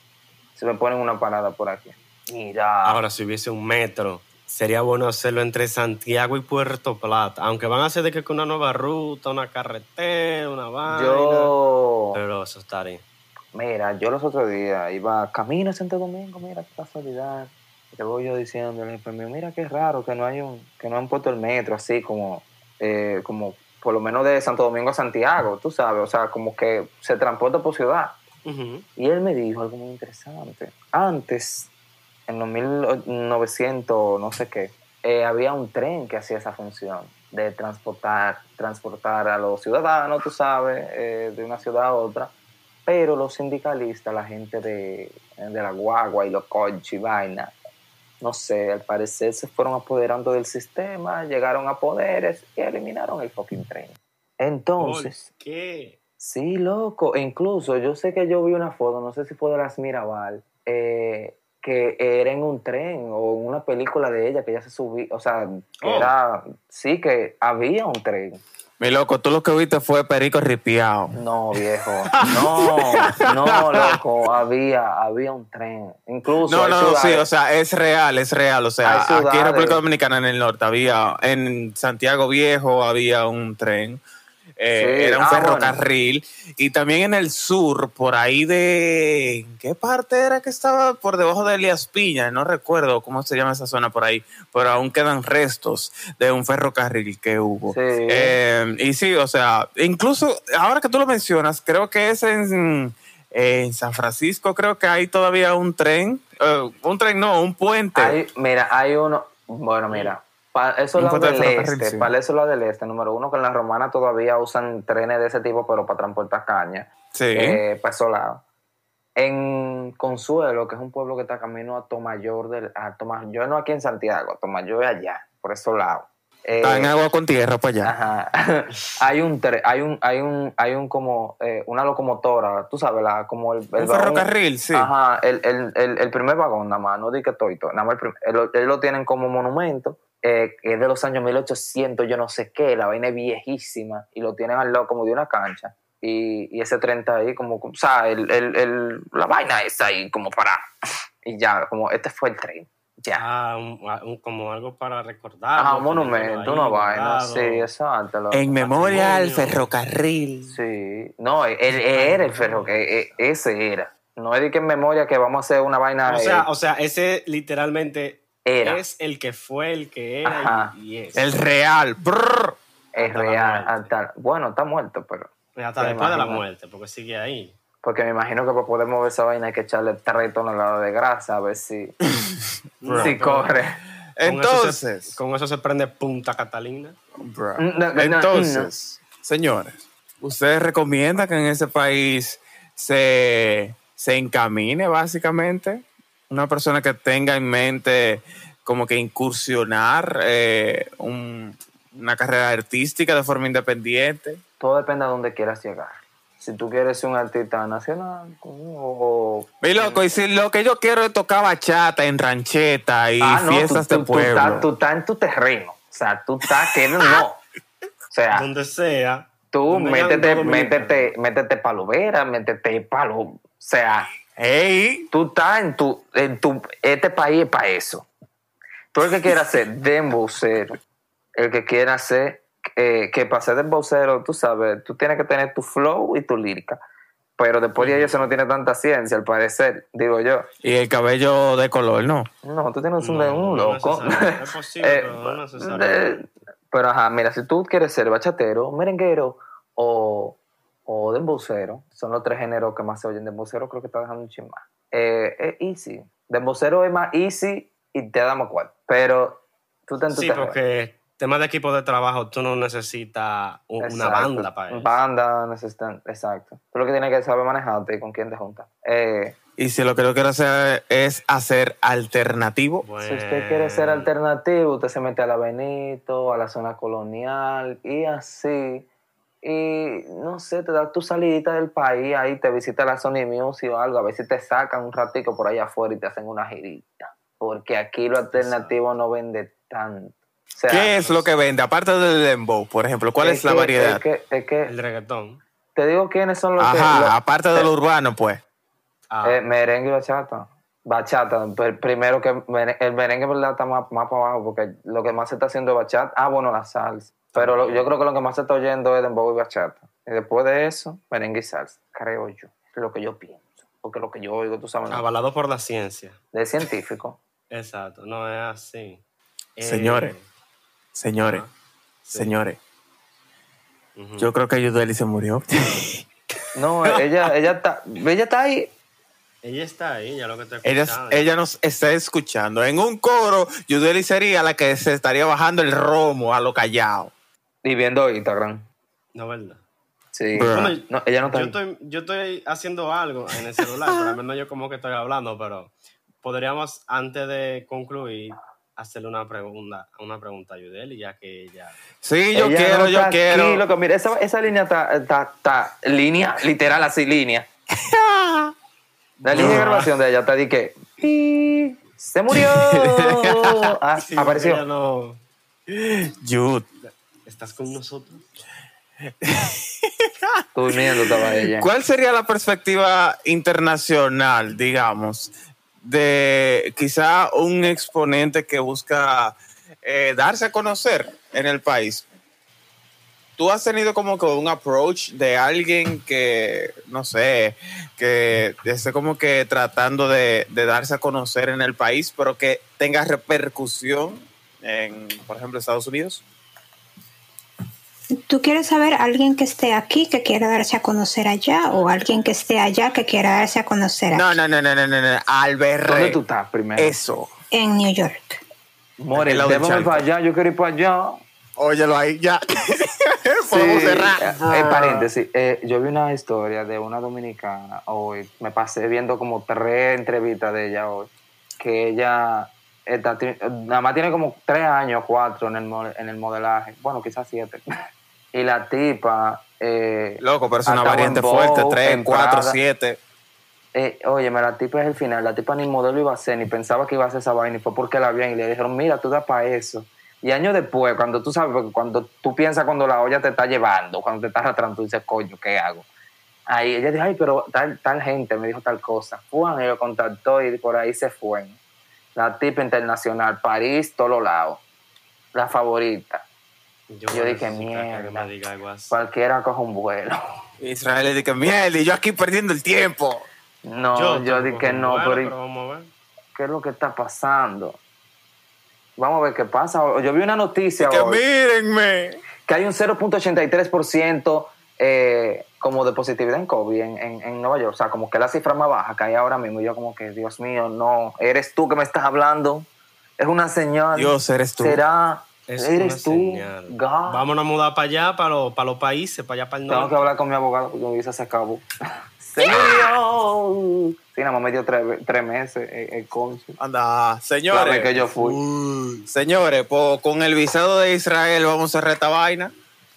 Si me ponen una parada por aquí. Mira. Ahora, si hubiese un metro sería bueno hacerlo entre Santiago y Puerto Plata. Aunque van a hacer de que con una nueva ruta, una carretera, una vaina. Yo, Pero eso estaría. mira, yo los otros días iba camino a Santo Domingo, mira qué casualidad. Te voy yo diciendo al jefe mío, mira qué raro que no hay un, que no han puesto el metro así como, eh, como por lo menos de Santo Domingo a Santiago, tú sabes, o sea, como que se transporta por ciudad. Y él me dijo algo muy interesante. Antes, en los 1900, no sé qué, eh, había un tren que hacía esa función de transportar, transportar a los ciudadanos, tú sabes, eh, de una ciudad a otra. Pero los sindicalistas, la gente de, de la guagua y los coches y vaina, no sé, al parecer se fueron apoderando del sistema, llegaron a poderes y eliminaron el fucking tren. Entonces, ¿Por qué? Sí, loco. E incluso yo sé que yo vi una foto, no sé si fue de las Mirabal, eh, que era en un tren o en una película de ella que ella se subía, o sea, que Oh. era, sí, que había un tren. Mi loco, tú lo que viste fue Perico ripiado. No, viejo. No, no, loco. Había, había un tren. Incluso. No, no, no, sí, o sea, es real, es real. O sea, aquí en República Dominicana, en el norte, había, en Santiago Viejo había un tren, eh, Sí, era un ah, ferrocarril, y también en el sur, por ahí de, ¿en qué parte era que estaba? Por debajo de Elías Piña, no recuerdo cómo se llama esa zona por ahí, pero aún quedan restos de un ferrocarril que hubo. Sí. Eh, y sí, o sea, incluso ahora que tú lo mencionas, creo que es en, en San Francisco, creo que hay todavía un tren, eh, un tren no, un puente. Hay, mira, hay uno. Bueno, mira. De del este. sí. Para eso es lo del este. Número uno, que en la romana todavía usan trenes de ese tipo, pero para transportar caña. sí. eh, para esos lados. En Consuelo, que es un pueblo que está camino a Tomayor, del, a Tomayor no aquí en Santiago, Tomayor es allá, por esos lados. Eh, Está en agua con tierra para allá. Ajá. hay un hay un hay un hay un como eh, una locomotora, tú sabes, la como el, el Un vagón- ferrocarril, sí. Ajá, el, el, el, el primer vagón nada más, no di que toito, nada más el ellos ellos lo tienen como monumento, eh, que es de los años 1800, yo no sé qué, la vaina es viejísima y lo tienen al lado como de una cancha. Y, y ese tren está ahí como, o sea, el, el, el- la vaina está ahí como para, y ya, como este fue el tren, ya. Ah, un- un- como algo para recordar. Ajá, un monumento, una vaina, sí, exacto. lo- En memoria al ferrocarril. Sí, no, él, él era el ferro, que e- ese era. No es de que en memoria que vamos a hacer una vaina. O sea, o sea, ese literalmente Era. es el que fue, el que era Ajá. y, es. El real. Brrr. es hasta la real. hasta- bueno, está muerto, pero. Hasta después de la muerte, porque sigue ahí. Porque me imagino que para poder mover esa vaina hay que echarle tres toneladas de grasa a ver si, si corre. con eso Entonces, se- con eso se prende Punta Catalina. Bruh. No, no, no, Entonces, señores, ¿ustedes recomiendan que en ese país se, se encamine básicamente una persona que tenga en mente como que incursionar eh, un- una carrera artística de forma independiente? Todo depende de dónde quieras llegar. Si tú quieres ser un artista nacional o. Mi loco, y si lo que yo quiero es tocar bachata en rancheta y Ah, no, fiestas tú, de tú- tú pueblo. estás, tú estás en tu terreno. O sea, tú estás que no. O sea, Donde sea. Tú donde métete, dos métete, métete palovera, métete palo. O sea, ¡Ey! tú estás en tu, en tu, este país es para eso. Tú el que quieras ser dembocero, el que quiera ser, eh, que para ser dembocero, tú sabes, tú tienes que tener tu flow y tu lírica. Pero después de ello eso no tiene tanta ciencia, al parecer, digo yo. Y el cabello de color, ¿no? No, tú tienes un, No, un no loco. necesariamente. Es posible, Eh, pero no necesariamente. de- pero ajá, mira, si tú quieres ser bachatero, merenguero o, o dembocero, son los tres géneros que más se oyen. Dembocero creo que está dejando un chin más. Eh, es easy. Dembocero es más easy y te damos cuál. Pero tú te Sí, porque tema de equipo de trabajo, tú no necesitas una Exacto. banda para eso. Banda necesitan, exacto. Tú lo que tienes que saber manejarte y con quién te juntas. Eh, Y si lo que yo quiero hacer es hacer alternativo, Si usted quiere ser Bueno. alternativo, usted se mete a la Benito, a la zona colonial y así. Y no sé, te das tu salidita del país, ahí te visita la Sony Music o algo, a ver si te sacan un ratico por allá afuera y te hacen una girita. Porque aquí lo alternativo no vende tanto. O sea, ¿qué es lo que vende? Aparte del dembow, por ejemplo, ¿cuál es, la que- variedad? Es que, es que- El reggaetón. te digo quiénes son los que. Ajá, los- aparte de lo urbano, pues. Ah, eh, merengue y bachata. Bachata, pero primero que el merengue verdad está más, más para abajo porque lo que más se está haciendo es bachata. Ah, bueno, la salsa. Pero lo- yo creo que lo que más se está oyendo es dembow y bachata. Y después de eso, merengue y salsa, creo yo. Es lo que yo pienso. Porque lo que yo oigo, tú sabes, ¿no? Avalado por la ciencia. de científico. Exacto, no es así. Eh, Señores. Señores, señores, yo creo que Yudeli se murió. No, ella, ella está, ella está ahí. Ella está ahí, ya lo que te ella, ella nos está escuchando. En un coro, Yudeli sería la que se estaría bajando el romo a lo callado. Y viendo Instagram. No, ¿verdad? Sí. Bueno, No, ella no está yo estoy, yo estoy haciendo algo en el celular, pero al menos yo como que estoy hablando, pero podríamos, antes de concluir, hacerle una pregunta, una pregunta a Yudeli, ya que ella... Sí, yo Ella quiero, no yo está quiero. aquí, loco. Mira, esa, esa línea está, está, está línea, literal así, línea. La línea de grabación de ella está de que "Pi, se murió. Ah, Sí, apareció. ella no... Yud, ¿Estás con nosotros? Durmiendo estaba ella. ¿Cuál sería la perspectiva internacional, digamos, de quizá un exponente que busca eh, darse a conocer en el país? ¿Tú has tenido como que un approach de alguien que, no sé, que esté como que tratando de, de darse a conocer en el país, pero que tenga repercusión en, por ejemplo, Estados Unidos? ¿Tú quieres saber alguien que esté aquí que quiera darse a conocer allá o alguien que esté allá que quiera darse a conocer aquí? No, no, no, no, no, no, no. Albert ¿Dónde tú estás primero? Eso. En New York. More, charco. para allá, yo quiero ir para allá. Óyelo ahí, ya. Sí, Podemos cerrar. eh, eh, paréntesis, eh, yo vi una historia de una dominicana hoy, me pasé viendo como tres entrevistas de ella hoy, que ella está, nada más tiene como tres años, cuatro en el, en el modelaje, bueno, quizás siete. Y la tipa... Eh, Loco, pero es una variante Vogue, fuerte. 3, en 4, Prada. 7. Eh, oye, la tipa es el final. La tipa ni modelo iba a ser, ni pensaba que iba a hacer esa vaina, y fue porque la vieron y le dijeron, mira, tú das para eso. Y años después, cuando tú sabes, porque cuando tú piensas cuando la olla te está llevando, cuando te está arrastrando, tú dices, coño, ¿qué hago? Ahí ella dijo, ay, pero tal, tal gente me dijo tal cosa. Juan, y lo contactó y por ahí se fue. La tipa internacional, París, todos los lados. La favorita. Yo a dije, mierda. Cualquiera coge un vuelo. Israel le dije, mierda, y yo aquí perdiendo el tiempo. No, yo, dije, no, pero, pero vamos a ver. ¿qué es lo que está pasando? Vamos a ver qué pasa. Yo vi una noticia Que hoy mírenme. que hay un 0.83% eh, como de positividad en COVID en, en- en Nueva York. O sea, como que la cifra más baja que hay ahora mismo. Yo como que, Dios mío, no, eres tú que me estás hablando. Es una señal. Dios, eres tú. ¿Será? Es ¿Eres tú? señal. Vámonos a mudar para allá, para los, para los países, para allá, para el Tengo que norte. hablar con mi abogado porque mi visa se acabó. ¡Se murió! Sí, nada más me dio tres, tres meses el, el cónsul. Anda, La señores. vez que yo fui. Uy. Señores, pues con el visado de Israel vamos a cerrar esta vaina.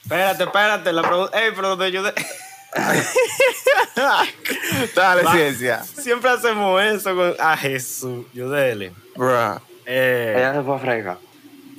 Espérate, espérate. La pregunta. Ey, pero te ayudé. Dale, Va. ciencia. Siempre hacemos eso con. A Jesús. Yudeli. Bruh. Eh, Ella se fue a fregar.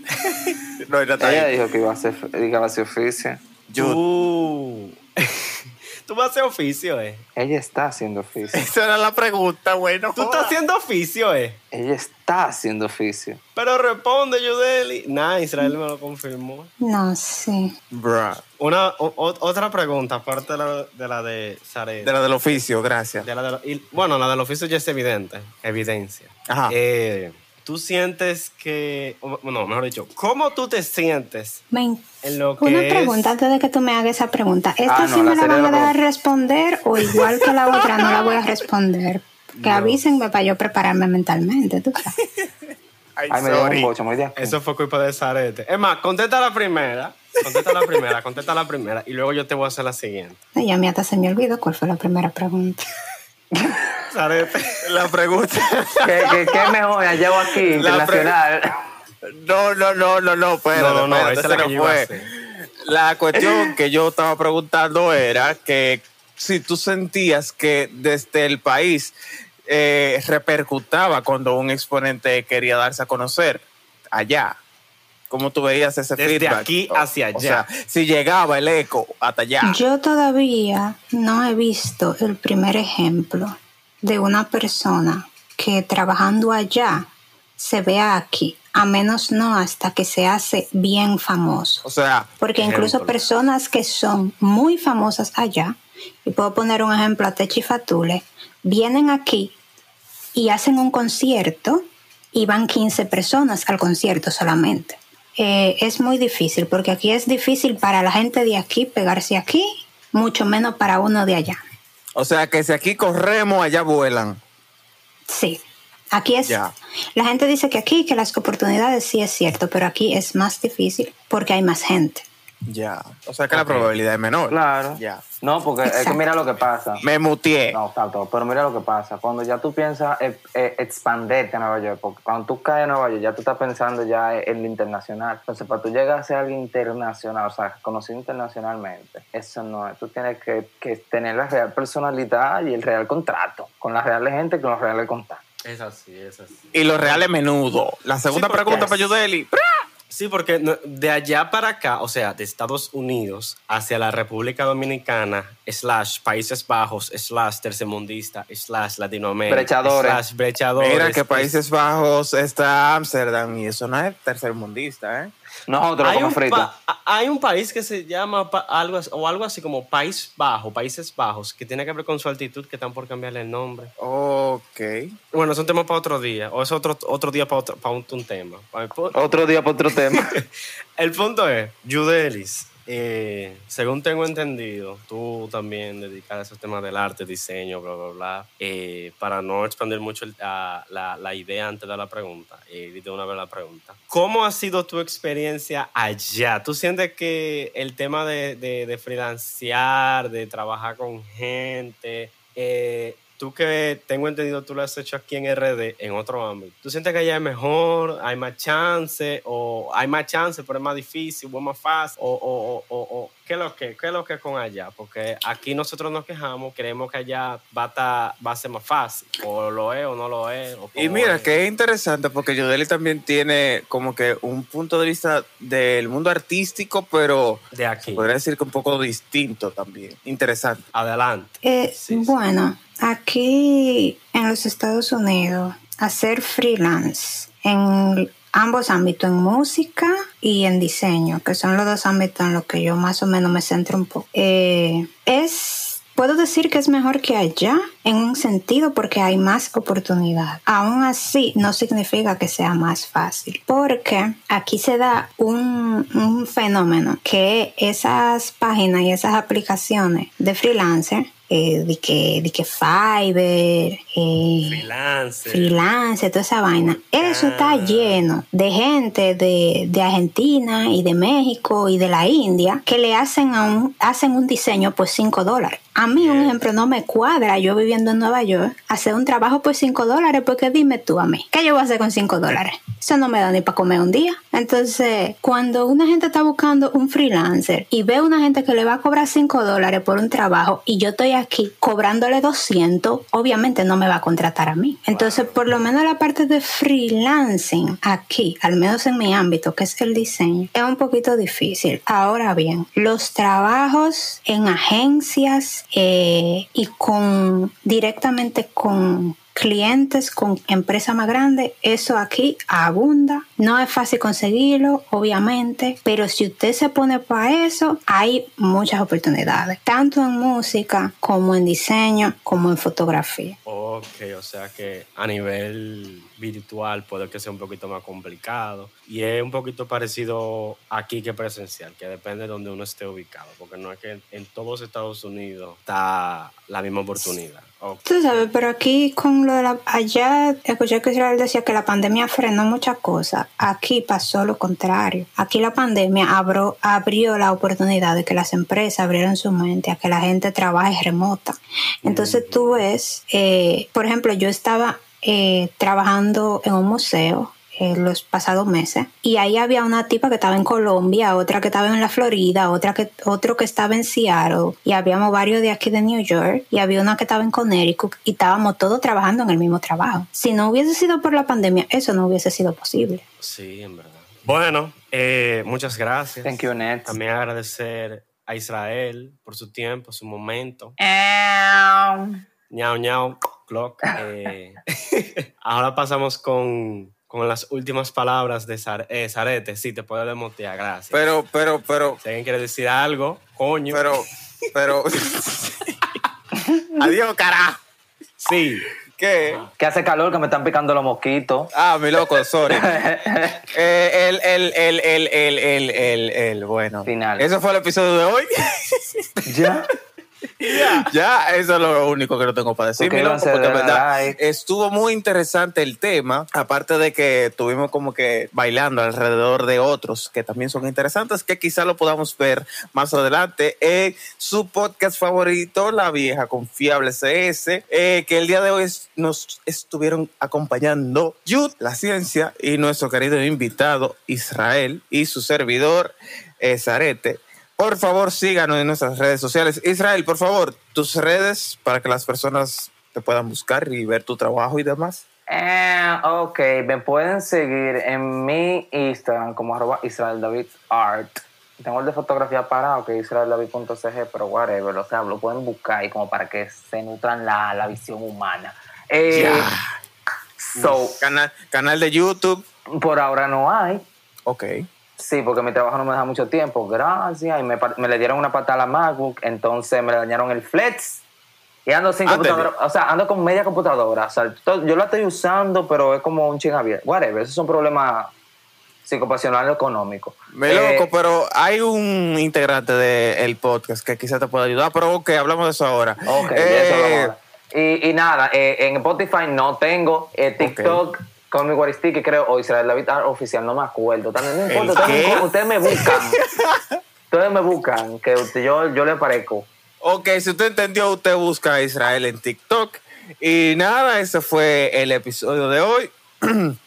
No, Ella dijo que iba a hacer, iba a hacer oficio. Yo- tú. tú vas a hacer oficio, eh. Ella está haciendo oficio. Esa era la pregunta, bueno. Tú estás haciendo oficio, eh. Ella está haciendo oficio. Pero responde, Yudeli. Nah, Israel me lo confirmó. No sé. Bruh. Una, o- otra pregunta, aparte de la de, la de la del oficio, gracias. De la de lo- y- bueno, la del oficio ya es evidente, evidencia. Ajá. Eh, tú sientes que, o- no, mejor dicho, ¿cómo tú te sientes Men, en lo que una es- pregunta antes de que tú me hagas esa pregunta. ¿Esta Ah, no, sí la me la serie van a la dar a pregunta. responder o igual que la otra no la voy a responder? Que avísenme para yo prepararme mentalmente, tú sabes. Ay, Ay, me dio un sorry. bocho. Eso fue culpa de Zarete. Es más, contesta la primera, contesta la primera, contesta la primera y luego yo te voy a hacer la siguiente. Ay, a mí hasta se me olvidó cuál fue la primera pregunta. Zarete. La pregunta. ¿Qué, qué, qué mejor? La llevo aquí, pre- internacional. No, no, no, no, no, espérate, No, no, no, esa es la que yo fue. La cuestión que yo estaba preguntando era que si tú sentías que desde el país eh, repercutaba cuando un exponente quería darse a conocer allá. ¿Cómo tú veías ese Desde feedback? aquí hacia O sea, allá. si llegaba el eco hasta allá. Yo todavía no he visto el primer ejemplo de una persona que trabajando allá se vea aquí, a menos no hasta que se hace bien famoso. O sea, Porque incluso Ejemplo. personas que son muy famosas allá, y puedo poner un ejemplo a Techi Fatule, vienen aquí y hacen un concierto y van 15 personas al concierto solamente. Eh, es muy difícil, porque aquí es difícil para la gente de aquí pegarse aquí, mucho menos para uno de allá. O sea que si aquí corremos, allá vuelan. Sí, aquí es... Ya. La gente dice que aquí, que las oportunidades sí es cierto, pero aquí es más difícil porque hay más gente. Ya. O sea que la probabilidad es menor. Claro. Ya. No, porque es que mira lo que pasa. Me mutié. No, exacto, pero mira lo que pasa. Cuando ya tú piensas eh, eh, expanderte a Nueva York, porque cuando tú caes a Nueva York, ya tú estás pensando ya en lo internacional. Entonces, para tú llegar a ser alguien internacional, o sea, conocido internacionalmente, eso no es. Tú tienes que, que tener la real personalidad y el real contrato, con la real gente, con los reales contactos. Es así, es así. Y los reales menudo. La segunda Sí, pregunta es- para Yudeli. Sí, porque de allá para acá, o sea, de Estados Unidos hacia la República Dominicana, slash Países Bajos, slash tercermundista, slash Latinoamérica, Brechadores. slash brechadores. Mira que es- Países Bajos está Ámsterdam y eso no es tercermundista, ¿eh? Nosotros hay como un, hay un país que se llama algo o algo así como País Bajo, Países Bajos, que tiene que ver con su altitud, que están por cambiarle el nombre. Ok. Bueno, es un tema para otro día, o es otro, otro día para, otro, para un, un tema. Otro día para otro tema. El punto es, Judelis, eh, según tengo entendido, tú también dedicas a esos temas del arte, diseño, bla, bla, bla. Eh, para no expandir mucho el- a- la, la idea antes de la pregunta, eh, de una vez la pregunta. ¿Cómo ha sido tu experiencia allá? ¿Tú sientes que el tema de, de, de freelancear, de trabajar con gente, eh, tú que tengo entendido tú lo has hecho aquí en RD, en otro ámbito, ¿tú sientes que allá es mejor, hay más chance, o hay más chance, pero es más difícil, o es más fácil, o, o, o, o- o- ¿qué es lo que, qué es lo que es con allá? Porque aquí nosotros nos quejamos, creemos que allá va a, estar- va a ser más fácil, o lo es o no lo es. o Y mira es. que es interesante porque Yudeli también tiene como que un punto de vista del mundo artístico, pero de aquí. podría decir que un poco distinto también. Interesante. Adelante. Eh, Sí, sí. Aquí en los Estados Unidos, hacer freelance en ambos ámbitos, en música y en diseño, que son los dos ámbitos en los que yo más o menos me centro un poco, eh, es... Puedo decir que es mejor que allá en un sentido porque hay más oportunidad. Aún así, no significa que sea más fácil, porque aquí se da un, un fenómeno que esas páginas y esas aplicaciones de freelancer, eh, de que, de que Fiverr, eh, Freelance. freelance, toda esa vaina. Eso está lleno de gente de, de Argentina y de México y de la India que le hacen, a un, hacen un diseño por 5 dólares. A mí, un ejemplo, no me cuadra yo viviendo en Nueva York hacer un trabajo por 5 dólares porque dime tú a mí, ¿qué yo voy a hacer con 5 dólares? Eso no me da ni para comer un día. Entonces, cuando una gente está buscando un freelancer y ve una gente que le va a cobrar 5 dólares por un trabajo y yo estoy aquí cobrándole 200, obviamente no me va a contratar a mí. Entonces, por lo menos la parte de freelancing aquí, al menos en mi ámbito, que es el diseño, es un poquito difícil. Ahora bien, los trabajos en agencias eh, y con directamente con clientes con empresas más grandes, eso aquí abunda. No es fácil conseguirlo, obviamente, pero si usted se pone para eso, hay muchas oportunidades, tanto en música como en diseño, como en fotografía. Ok, o sea que a nivel virtual puede que sea un poquito más complicado y es un poquito parecido aquí que presencial, que depende de donde uno esté ubicado, porque no es que en todos Estados Unidos está la misma oportunidad. Tú sabes, pero aquí con de la... Allá escuché que Israel decía que la pandemia frenó muchas cosas. Aquí pasó lo contrario. Aquí la pandemia abrió, abrió la oportunidad de que las empresas abrieran su mente a que la gente trabaje remota. Entonces tú ves, eh, por ejemplo, yo estaba eh, trabajando en un museo eh, los pasados meses y ahí había una tipa que estaba en Colombia, otra que estaba en la Florida, otra que otro que estaba en Seattle y habíamos varios de aquí de New York y había una que estaba en Connecticut y estábamos todos trabajando en el mismo trabajo. Si no hubiese sido por la pandemia, eso no hubiese sido posible. Sí, en verdad. Bueno, eh, muchas gracias. Thank you, Ned. También agradecer a Israel por su tiempo, su momento. Ñao, ñao, clock. Eh, Ahora pasamos con, con las últimas palabras de Zar- eh, Zarete. Sí, te puedo demotear, gracias. Pero, pero, pero, si alguien quiere decir algo, coño. pero, pero. Adiós, carajo. sí. ¿Qué? Que hace calor, que me están picando los mosquitos. Ah, mi loco, sorry. Eh, el, el, el, el, el, el, el, el, bueno. Final. Eso fue el episodio de hoy. ya. ya, eso es lo único que no tengo para decir, Suscríbanse, porque verdad like. estuvo muy interesante el tema, aparte de que estuvimos como que bailando alrededor de otros que también son interesantes, que quizá lo podamos ver más adelante en su podcast favorito, La Vieja Confiable CS, eh, que el día de hoy es- nos estuvieron acompañando Yud, la ciencia, y nuestro querido invitado Israel y su servidor eh, Zarete. Por favor, síganos en nuestras redes sociales. Israel, por favor, tus redes para que las personas te puedan buscar y ver tu trabajo y demás. Eh, ok, me pueden seguir en mi Instagram como arroba Israel David Art. Tengo el de fotografía parado, que es israeldavid.cg, pero whatever, o sea, lo pueden buscar y como para que se nutran la, la visión humana. Eh, So, Canal, canal de YouTube. por ahora no hay. Ok. Sí, porque mi trabajo no me da mucho tiempo, gracias. Y me, me le dieron una patada a la MacBook, entonces me le dañaron el Flex. Y ando sin computadora, o sea, ando con media computadora. O sea, yo la estoy usando, pero es como un ching abierto. Whatever, esos son problemas psicopasionales económicos. Me Eh, loco, pero hay un integrante del podcast que quizá te pueda ayudar, pero ok, hablamos de eso ahora. Ok, Eh, de eso hablamos ahora. y, y nada, eh, en Spotify no tengo eh, TikTok. Con mi Guaristique, creo, o Israel David Art oficial, no me acuerdo. También no ¿El importa, ustedes, me- ustedes me buscan. ustedes me buscan, que usted- yo, yo le parezco. Ok, si usted entendió, usted busca a Israel en TikTok. Y nada, ese fue el episodio de hoy.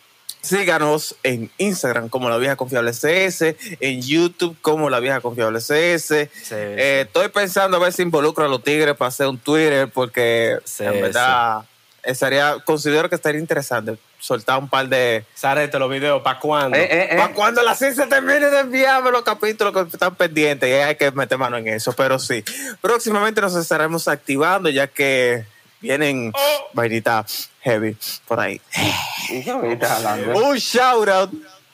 Síganos en Instagram como La Vieja Confiable CS, en YouTube como La Vieja Confiable CS. Eh, estoy pensando a ver si involucro a los tigres para hacer un Twitter, porque Sí, en verdad estaría, considero que estaría interesante soltar un par de... Zarete, los videos, ¿para cuándo? Eh, eh, eh. Para cuando la ciencia termine de enviarme los capítulos que están pendientes, y hay que meter mano en eso, pero sí. Próximamente nos estaremos activando ya que vienen vainitas heavy por ahí. Un shout out.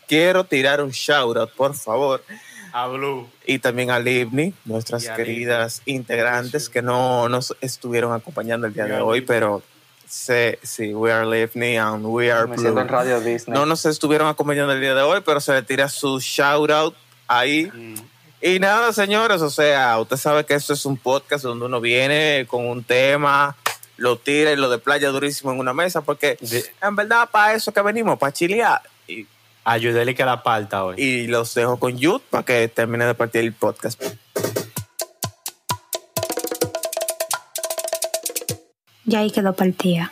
Quiero tirar un shout out, por favor. A Blue. Y también a Livni, nuestras a queridas integrantes que no nos estuvieron acompañando el día Y de hoy, pero sí, sí, we are Livni and we are Me Blue. siento en Radio Disney. No nos estuvieron acompañando el día de hoy, pero se le tira su shout out ahí. Y nada, señores, o sea, usted sabe que esto es un podcast donde uno viene con un tema, lo tira y lo de playa durísimo en una mesa, porque en verdad para eso que venimos, para chilear. Y, Ayúdele que la parta hoy. y los dejo con Yud para que termine de partir el podcast. Y ahí quedó para el tía.